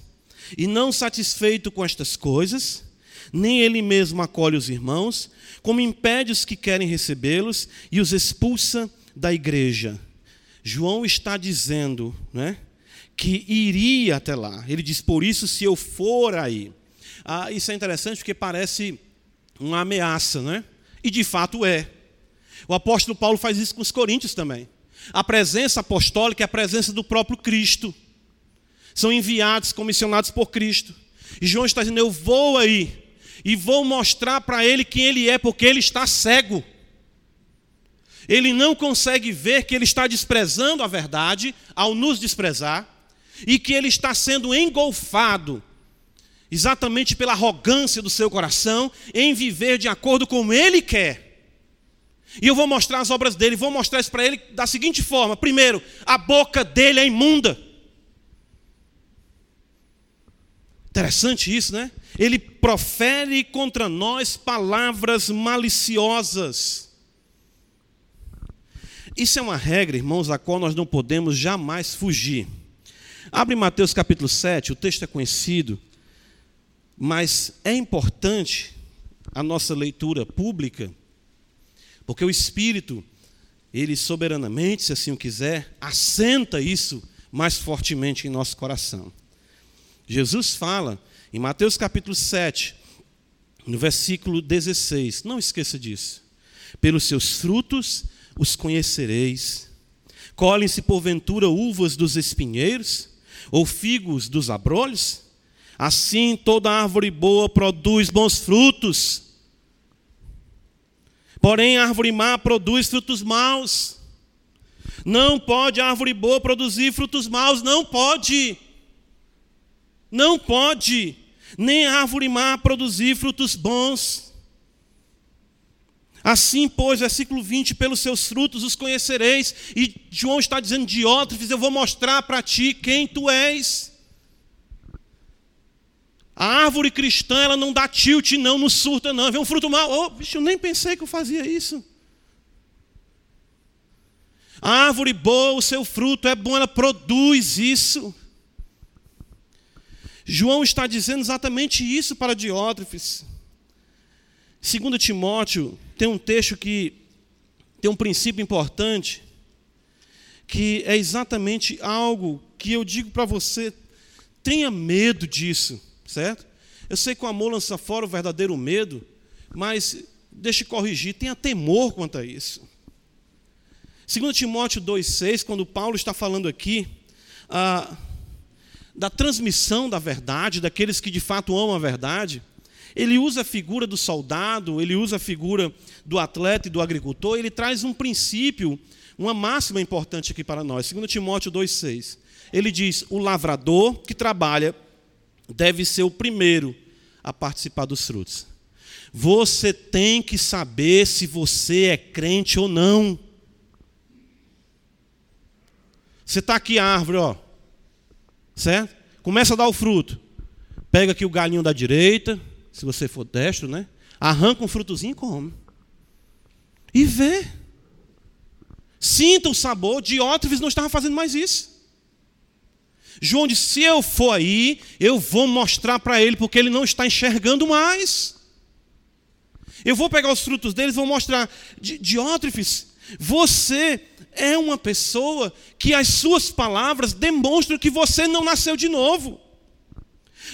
S1: E não satisfeito com estas coisas, nem ele mesmo acolhe os irmãos, como impede os que querem recebê-los e os expulsa da igreja. João está dizendo né, que iria até lá. Ele diz: Por isso, se eu for aí. Ah, isso é interessante porque parece uma ameaça, né? E de fato é. O apóstolo Paulo faz isso com os coríntios também. A presença apostólica é a presença do próprio Cristo. São enviados, comissionados por Cristo. E João está dizendo: Eu vou aí e vou mostrar para ele quem ele é, porque ele está cego. Ele não consegue ver que ele está desprezando a verdade ao nos desprezar e que ele está sendo engolfado exatamente pela arrogância do seu coração em viver de acordo com ele quer. E eu vou mostrar as obras dele, vou mostrar isso para ele da seguinte forma: primeiro, a boca dele é imunda. Interessante isso, né? Ele profere contra nós palavras maliciosas. Isso é uma regra, irmãos, a qual nós não podemos jamais fugir. Abre Mateus capítulo 7, o texto é conhecido, mas é importante a nossa leitura pública, porque o Espírito, ele soberanamente, se assim o quiser, assenta isso mais fortemente em nosso coração. Jesus fala em Mateus capítulo 7, no versículo 16, não esqueça disso. Pelos seus frutos os conhecereis. Colhem-se porventura uvas dos espinheiros, ou figos dos abrolhos? Assim toda árvore boa produz bons frutos. Porém, a árvore má produz frutos maus. Não pode a árvore boa produzir frutos maus, não pode. Não pode. Nem a árvore má produzir frutos bons. Assim, pois, versículo 20: pelos seus frutos os conhecereis. E João está dizendo, Diótrefes, eu vou mostrar para ti quem tu és. A árvore cristã, ela não dá tilt, não, não surta, não. Vê um fruto mal. Oh, bicho, eu nem pensei que eu fazia isso. A árvore boa, o seu fruto é bom, ela produz isso. João está dizendo exatamente isso para Diótrefes. Segundo Timóteo, tem um texto que tem um princípio importante, que é exatamente algo que eu digo para você, tenha medo disso, certo? Eu sei que o amor lança fora o verdadeiro medo, mas deixe corrigir, tenha temor quanto a isso. Segundo Timóteo 2,6, quando Paulo está falando aqui ah, da transmissão da verdade, daqueles que de fato amam a verdade, ele usa a figura do soldado, ele usa a figura do atleta e do agricultor, ele traz um princípio, uma máxima importante aqui para nós. Segundo Timóteo 2,6. Ele diz: o lavrador que trabalha deve ser o primeiro a participar dos frutos. Você tem que saber se você é crente ou não. Você está aqui a árvore, ó. Certo? Começa a dar o fruto. Pega aqui o galinho da direita, se você for destro, né? Arranca um frutozinho e come. E vê. Sinta o sabor. Diótrefes não estava fazendo mais isso. João disse: se eu for aí, eu vou mostrar para ele, porque ele não está enxergando mais. Eu vou pegar os frutos deles vou mostrar. Diótrefes, você é uma pessoa que as suas palavras demonstram que você não nasceu de novo.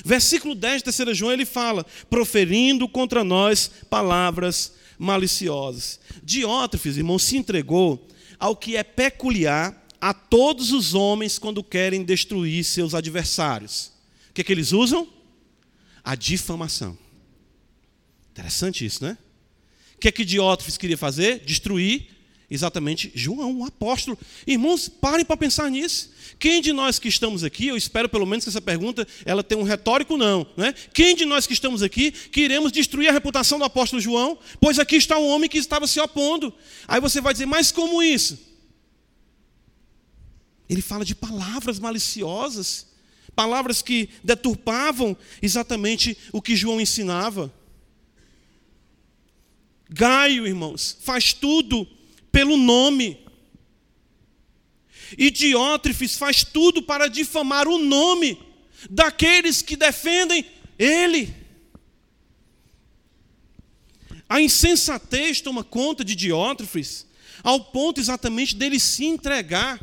S1: Versículo 10 de 3 João, ele fala: proferindo contra nós palavras maliciosas. Diótrefes, irmão, se entregou ao que é peculiar a todos os homens quando querem destruir seus adversários. O que, é que eles usam? A difamação. Interessante isso, né? O que é que Diótrefes queria fazer? Destruir exatamente João, o apóstolo. Irmãos, parem para pensar nisso. Quem de nós que estamos aqui, eu espero pelo menos que essa pergunta ela tenha um retórico não, né? Quem de nós que estamos aqui queremos destruir a reputação do apóstolo João? Pois aqui está um homem que estava se opondo. Aí você vai dizer, mas como isso? Ele fala de palavras maliciosas, palavras que deturpavam exatamente o que João ensinava. Gaio, irmãos, faz tudo pelo nome. E Diótrefes faz tudo para difamar o nome daqueles que defendem ele. A insensatez toma conta de Diótrefes, ao ponto exatamente dele se entregar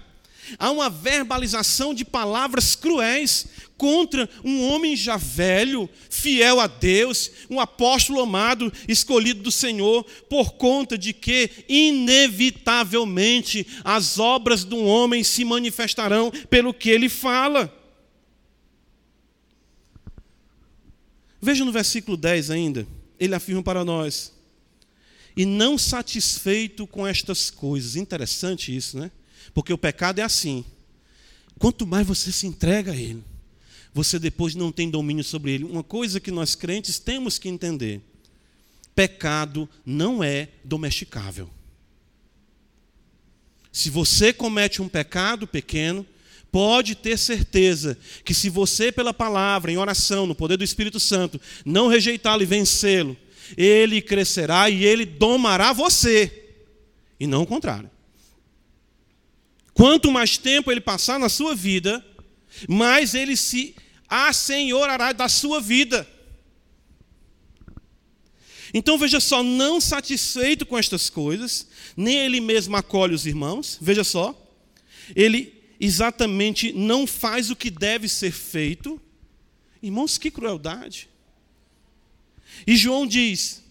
S1: Há uma verbalização de palavras cruéis contra um homem já velho, fiel a Deus, um apóstolo amado, escolhido do Senhor, por conta de que, inevitavelmente, as obras de um homem se manifestarão pelo que ele fala. Veja no versículo 10 ainda, ele afirma para nós: e não satisfeito com estas coisas, interessante isso, né? Porque o pecado é assim. Quanto mais você se entrega a ele, você depois não tem domínio sobre ele. Uma coisa que nós crentes temos que entender: pecado não é domesticável. Se você comete um pecado pequeno, pode ter certeza que se você, pela palavra, em oração, no poder do Espírito Santo, não rejeitá-lo e vencê-lo, ele crescerá e ele domará você, e não o contrário. Quanto mais tempo ele passar na sua vida, mais ele se assenhorará da sua vida. Então veja só, não satisfeito com estas coisas, nem ele mesmo acolhe os irmãos, veja só, ele exatamente não faz o que deve ser feito. Irmãos, que crueldade. E João diz: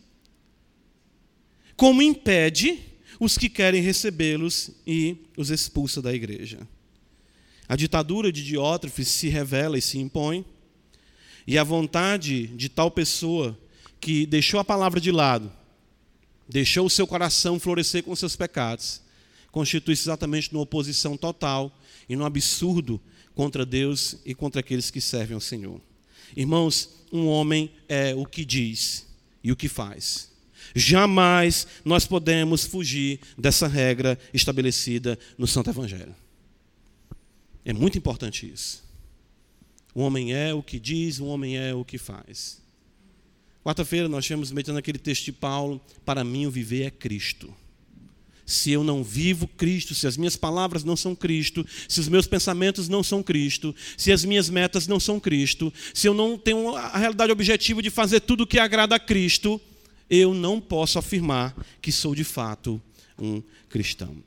S1: como impede os que querem recebê-los e os expulsa da igreja. A ditadura de Diótrefes se revela e se impõe, e a vontade de tal pessoa que deixou a palavra de lado, deixou o seu coração florescer com seus pecados, constitui-se exatamente numa oposição total e num absurdo contra Deus e contra aqueles que servem ao Senhor. Irmãos, um homem é o que diz e o que faz. Jamais nós podemos fugir dessa regra estabelecida no Santo Evangelho. É muito importante isso. O homem é o que diz, o homem é o que faz. Quarta-feira nós tínhamos meditando aquele texto de Paulo: Para mim o viver é Cristo. se eu não vivo Cristo, se as minhas palavras não são Cristo, se os meus pensamentos não são Cristo, se as minhas metas não são Cristo, se eu não tenho a realidade objetiva de fazer tudo o que agrada a Cristo, eu não posso afirmar que sou de fato um cristão.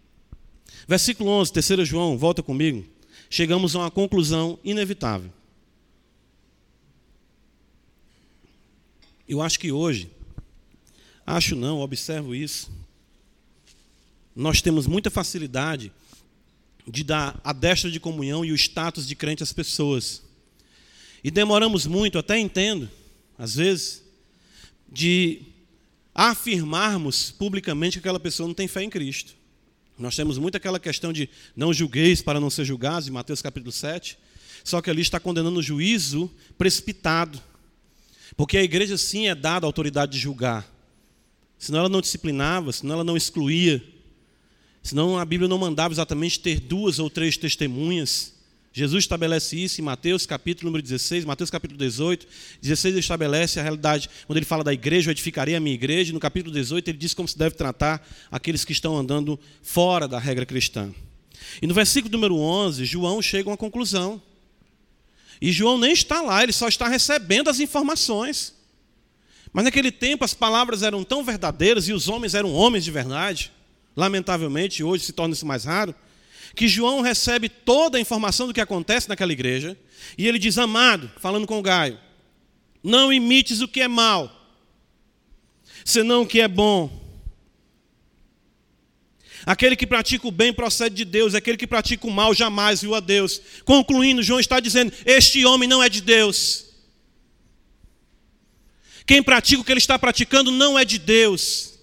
S1: Versículo 11, 3 João, volta comigo. Chegamos a uma conclusão inevitável. Eu acho que hoje, acho não, observo isso, nós temos muita facilidade de dar a destra de comunhão e o status de crente às pessoas. E demoramos muito, até entendo, às vezes, de afirmarmos publicamente que aquela pessoa não tem fé em Cristo. Nós temos muito aquela questão de não julgueis para não ser julgados, em Mateus capítulo 7. Só que ali está condenando o juízo precipitado. Porque a igreja sim é dada a autoridade de julgar. Senão ela não disciplinava, senão ela não excluía, Senão a Bíblia não mandava exatamente ter duas ou três testemunhas. Jesus estabelece isso em Mateus capítulo número 16, Mateus capítulo 18. 16 ele estabelece a realidade, quando ele fala da igreja, eu edificarei a minha igreja. No capítulo 18 ele diz como se deve tratar aqueles que estão andando fora da regra cristã. E no versículo número 11, João chega a uma conclusão. E João nem está lá, ele só está recebendo as informações. Mas naquele tempo as palavras eram tão verdadeiras e os homens eram homens de verdade lamentavelmente, hoje se torna isso mais raro, que João recebe toda a informação do que acontece naquela igreja, e ele diz: Amado, falando com Gaio, não imites o que é mal, senão o que é bom. Aquele que pratica o bem procede de Deus, aquele que pratica o mal jamais viu a Deus. Concluindo, João está dizendo: Este homem não é de Deus. Quem pratica o que ele está praticando não é de Deus.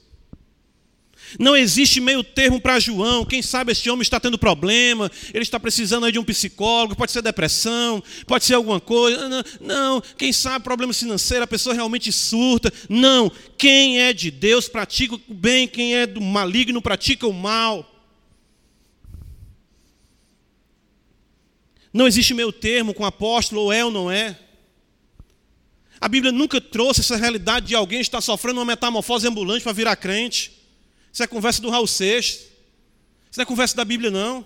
S1: Não existe meio termo para João. Quem sabe este homem está tendo problema, ele está precisando de um psicólogo, pode ser depressão, pode ser alguma coisa. Não, não, quem sabe problema financeiro, a pessoa realmente surta. Não, quem é de Deus pratica o bem, quem é do maligno pratica o mal. Não existe meio termo com apóstolo ou é ou não é. A Bíblia nunca trouxe essa realidade de alguém estar sofrendo uma metamorfose ambulante para virar crente. Isso é conversa do Raul Seixas. Isso não é conversa da Bíblia, não.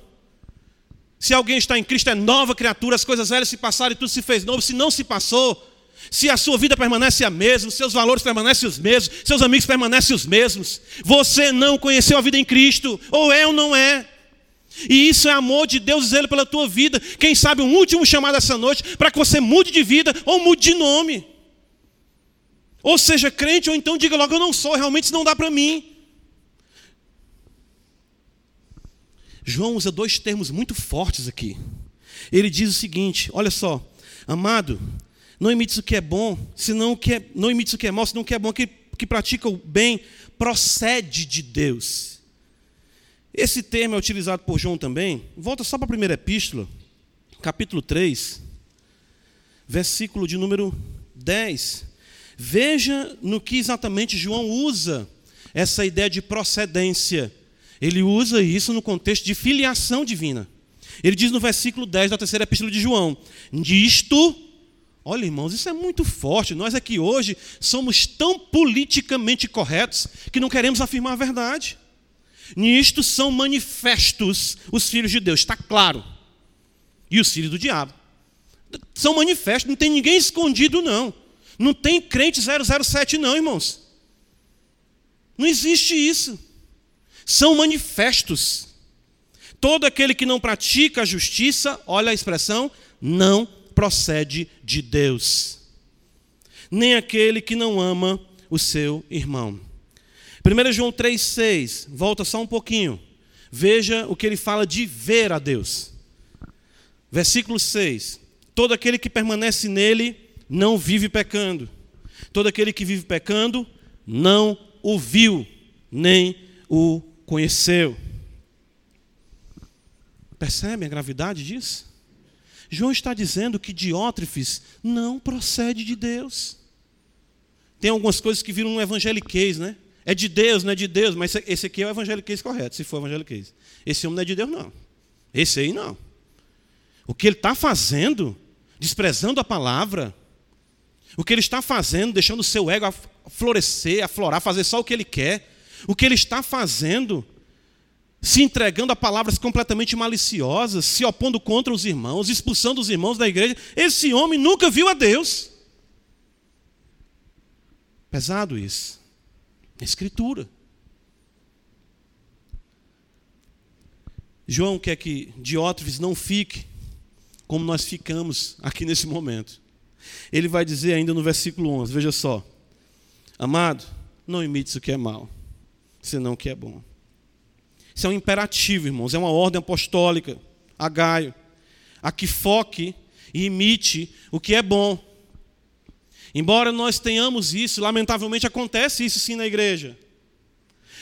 S1: Se alguém está em Cristo, é nova criatura, as coisas velhas se passaram e tudo se fez novo. Se não se passou, se a sua vida permanece a mesma, seus valores permanecem os mesmos, seus amigos permanecem os mesmos, você não conheceu a vida em Cristo, ou é ou não é. E isso é amor de Deus e pela tua vida. Quem sabe um último chamado essa noite para que você mude de vida ou mude de nome. Ou seja, crente, ou então diga logo: eu não sou, realmente isso não dá para mim. João usa dois termos muito fortes aqui. Ele diz o seguinte: olha só, amado, não imites o que é bom, senão o que é, não imites o que é mal, senão o que é bom, que, que pratica o bem procede de Deus. Esse termo é utilizado por João também. Volta só para a primeira epístola, capítulo 3, versículo de número 10. Veja no que exatamente João usa essa ideia de procedência. Ele usa isso no contexto de filiação divina. Ele diz no versículo 10 da terceira epístola de João: Nisto, olha irmãos, isso é muito forte. Nós aqui hoje somos tão politicamente corretos que não queremos afirmar a verdade. Nisto são manifestos os filhos de Deus, está claro. E os filhos do diabo. São manifestos, não tem ninguém escondido, não. Não tem crente 007, não, irmãos. Não existe isso são manifestos. Todo aquele que não pratica a justiça, olha a expressão, não procede de Deus. Nem aquele que não ama o seu irmão. 1 João 3,6, volta só um pouquinho. Veja o que ele fala de ver a Deus. Versículo 6: Todo aquele que permanece nele não vive pecando. Todo aquele que vive pecando não o viu, nem o conheceu. Percebe a gravidade disso? João está dizendo que Diótrefes não procede de Deus. Tem algumas coisas que viram um evangeliquez, né? É de Deus, não é de Deus, mas esse aqui é o evangeliquez correto, se for evangeliquez. Esse homem não é de Deus, não. Esse aí não. O que ele está fazendo, desprezando a palavra, o que ele está fazendo, deixando o seu ego florescer, aflorar, fazer só o que ele quer, o que ele está fazendo se entregando a palavras completamente maliciosas, se opondo contra os irmãos, expulsando os irmãos da igreja. Esse homem nunca viu a Deus. Pesado isso. Escritura. João quer que Diótrefes não fique como nós ficamos aqui nesse momento. Ele vai dizer ainda no versículo 11, veja só. Amado, não imites o que é mal, senão o que é bom. Isso é um imperativo, irmãos, é uma ordem apostólica a Gaio, a que foque e imite o que é bom. Embora nós tenhamos isso, lamentavelmente acontece isso sim na igreja.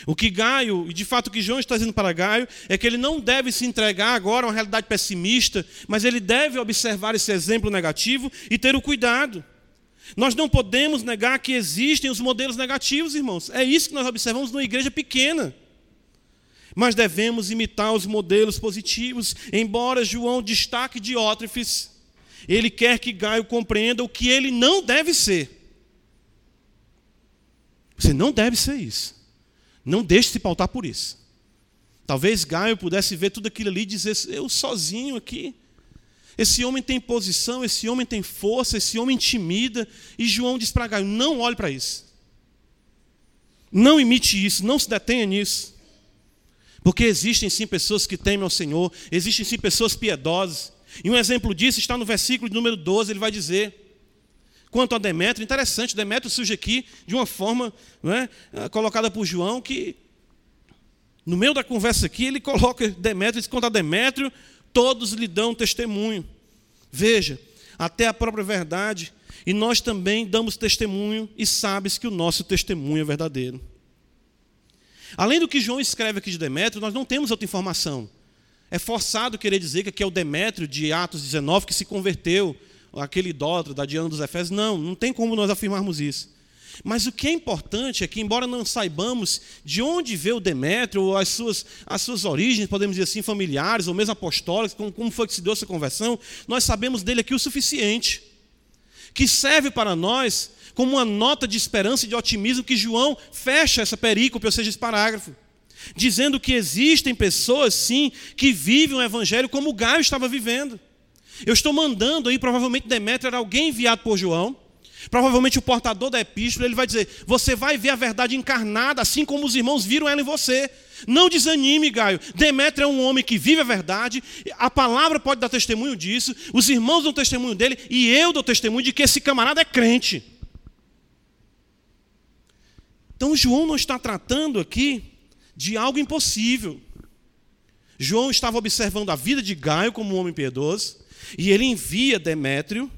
S1: O que Gaio, e de fato o que João está dizendo para Gaio, é que ele não deve se entregar agora a uma realidade pessimista, mas ele deve observar esse exemplo negativo e ter o cuidado. Nós não podemos negar que existem os modelos negativos, irmãos. É isso que nós observamos numa igreja pequena. Mas devemos imitar os modelos positivos, embora João destaque Diótrefes, ele quer que Gaio compreenda o que ele não deve ser. Você não deve ser isso. Não deixe se pautar por isso. Talvez Gaio pudesse ver tudo aquilo ali e dizer: Eu sozinho aqui. Esse homem tem posição, esse homem tem força, esse homem intimida. E João diz para Gaio: Não olhe para isso. Não imite isso, não se detenha nisso. Porque existem sim pessoas que temem ao Senhor, existem sim pessoas piedosas. E um exemplo disso está no versículo de número 12, ele vai dizer: Quanto a Demétrio, interessante, Demétrio surge aqui de uma forma é, colocada por João, que no meio da conversa aqui, ele coloca Demétrio, diz, quanto a Demétrio, todos lhe dão testemunho. Veja, até a própria verdade, e nós também damos testemunho, e sabes que o nosso testemunho é verdadeiro. Além do que João escreve aqui de Demétrio, nós não temos outra informação. É forçado querer dizer que aqui é o Demétrio de Atos 19 que se converteu, aquele idólatra da Diana dos Efésios. Não, não tem como nós afirmarmos isso. Mas o que é importante é que, embora não saibamos de onde veio Demétrio, ou as suas, as suas origens, podemos dizer assim, familiares, ou mesmo apostólicas, como, como foi que se deu essa conversão, nós sabemos dele aqui o suficiente, que serve para nós como uma nota de esperança e de otimismo que João fecha essa perícope, ou seja, esse parágrafo, dizendo que existem pessoas, sim, que vivem o evangelho como o Gaio estava vivendo. Eu estou mandando aí, provavelmente Demétrio era alguém enviado por João. Provavelmente o portador da epístola, ele vai dizer: Você vai ver a verdade encarnada, assim como os irmãos viram ela em você. Não desanime, Gaio. Demétrio é um homem que vive a verdade, a palavra pode dar testemunho disso, os irmãos dão testemunho dele, e eu dou testemunho de que esse camarada é crente. Então, João não está tratando aqui de algo impossível. João estava observando a vida de Gaio como um homem piedoso, e ele envia Demétrio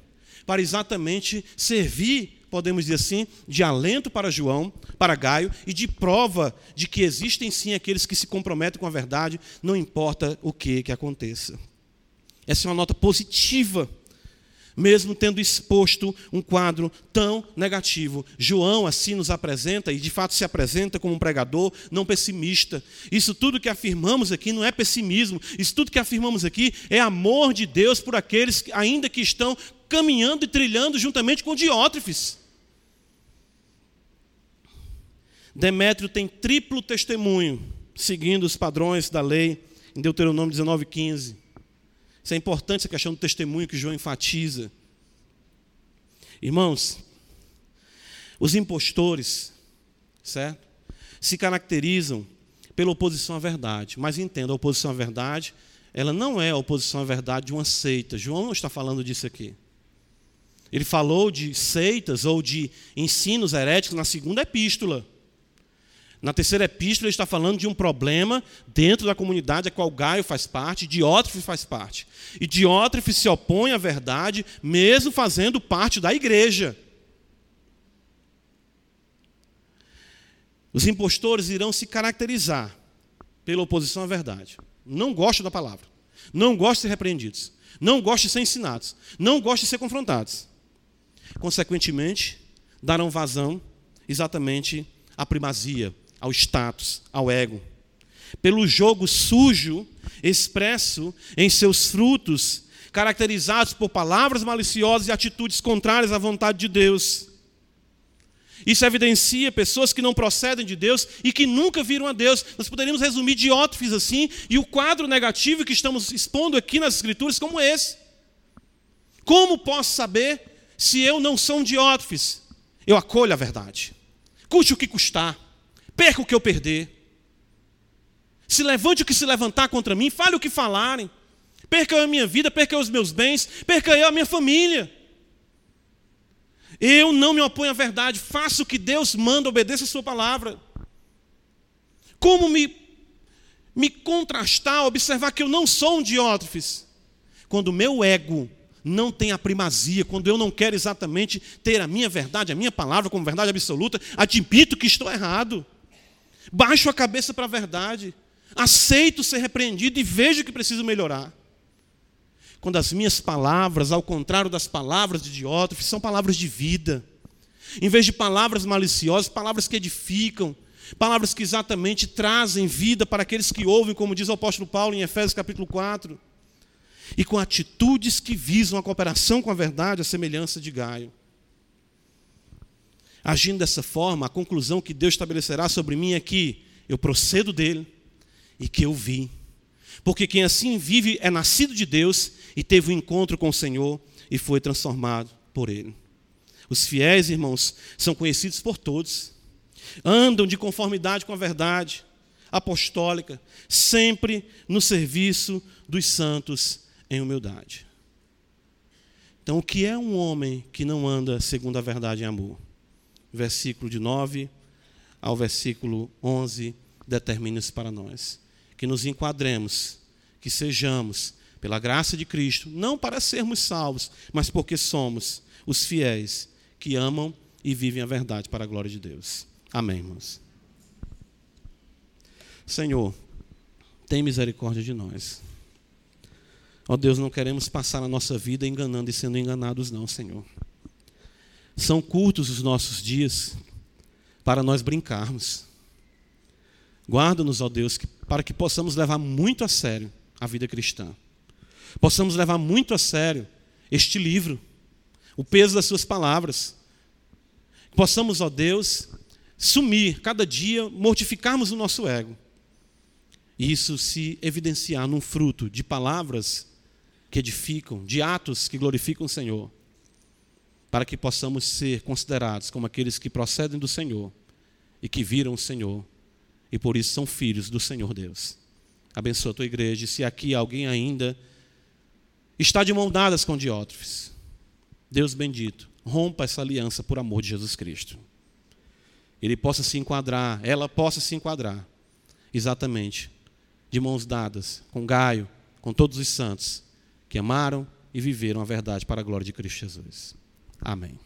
S1: para exatamente servir, podemos dizer assim, de alento para João, para Gaio e de prova de que existem sim aqueles que se comprometem com a verdade, não importa o que que aconteça. Essa é uma nota positiva mesmo tendo exposto um quadro tão negativo. João assim nos apresenta, e de fato se apresenta como um pregador não pessimista. Isso tudo que afirmamos aqui não é pessimismo, isso tudo que afirmamos aqui é amor de Deus por aqueles que, ainda que estão caminhando e trilhando juntamente com Diótrefes. Demétrio tem triplo testemunho, seguindo os padrões da lei, em Deuteronômio 19,15. Isso é importante, essa questão do testemunho que João enfatiza. Irmãos, os impostores, certo? Se caracterizam pela oposição à verdade. Mas entenda, a oposição à verdade, ela não é a oposição à verdade de uma seita. João não está falando disso aqui. Ele falou de seitas ou de ensinos heréticos na segunda epístola. Na terceira epístola, ele está falando de um problema dentro da comunidade a qual Gaio faz parte, Diótrefes faz parte. E Diótrefes se opõe à verdade, mesmo fazendo parte da igreja. Os impostores irão se caracterizar pela oposição à verdade. Não gostam da palavra. Não gostam de ser repreendidos. Não gostam de ser ensinados. Não gostam de ser confrontados. Consequentemente, darão vazão exatamente à primazia, ao status, ao ego. Pelo jogo sujo expresso em seus frutos, caracterizados por palavras maliciosas e atitudes contrárias à vontade de Deus. Isso evidencia pessoas que não procedem de Deus e que nunca viram a Deus. Nós poderíamos resumir diótrofes assim, e o quadro negativo que estamos expondo aqui nas Escrituras como esse. Como posso saber se eu não sou um diótrofes? Eu acolho a verdade. Custe o que custar. Perca o que eu perder. Se levante o que se levantar contra mim, fale o que falarem. Perca a minha vida, perca os meus bens, perca eu a minha família. Eu não me oponho à verdade, faço o que Deus manda, obedeça a sua palavra. Como me, me contrastar, observar que eu não sou um diótrofes? Quando o meu ego não tem a primazia, quando eu não quero exatamente ter a minha verdade, a minha palavra como verdade absoluta, admito que estou errado. Baixo a cabeça para a verdade, aceito ser repreendido e vejo que preciso melhorar quando as minhas palavras, ao contrário das palavras de Diótrefes, são palavras de vida. Em vez de palavras maliciosas, palavras que edificam, palavras que exatamente trazem vida para aqueles que ouvem, como diz o apóstolo Paulo em Efésios capítulo 4. E com atitudes que visam a cooperação com a verdade, a semelhança de Gaio. Agindo dessa forma, a conclusão que Deus estabelecerá sobre mim é que eu procedo dele e que eu vi. Porque quem assim vive é nascido de Deus e teve um encontro com o Senhor e foi transformado por Ele. Os fiéis, irmãos, são conhecidos por todos, andam de conformidade com a verdade apostólica, sempre no serviço dos santos em humildade. Então, o que é um homem que não anda segundo a verdade em amor? Versículo de 9 ao versículo 11 determina isso para nós. Que nos enquadremos, que sejamos pela graça de Cristo, não para sermos salvos, mas porque somos os fiéis que amam e vivem a verdade para a glória de Deus. Amém, irmãos. Senhor, tem misericórdia de nós. Ó oh Deus, não queremos passar a nossa vida enganando e sendo enganados, não, Senhor. São curtos os nossos dias para nós brincarmos. Guarda-nos, ó Deus, para que possamos levar muito a sério a vida cristã possamos levar muito a sério este livro, o peso das Suas palavras. Possamos, ó Deus, sumir cada dia, mortificarmos o nosso ego. E isso se evidenciar num fruto de palavras que edificam, de atos que glorificam o Senhor, para que possamos ser considerados como aqueles que procedem do Senhor e que viram o Senhor e por isso são filhos do Senhor Deus. Abençoa a tua igreja. E se aqui alguém ainda está de mão dadas com Diótrefes. Deus bendito, rompa essa aliança por amor de Jesus Cristo. Ele possa se enquadrar, ela possa se enquadrar, exatamente, de mãos dadas com Gaio, com todos os santos que amaram e viveram a verdade para a glória de Cristo Jesus. Amém.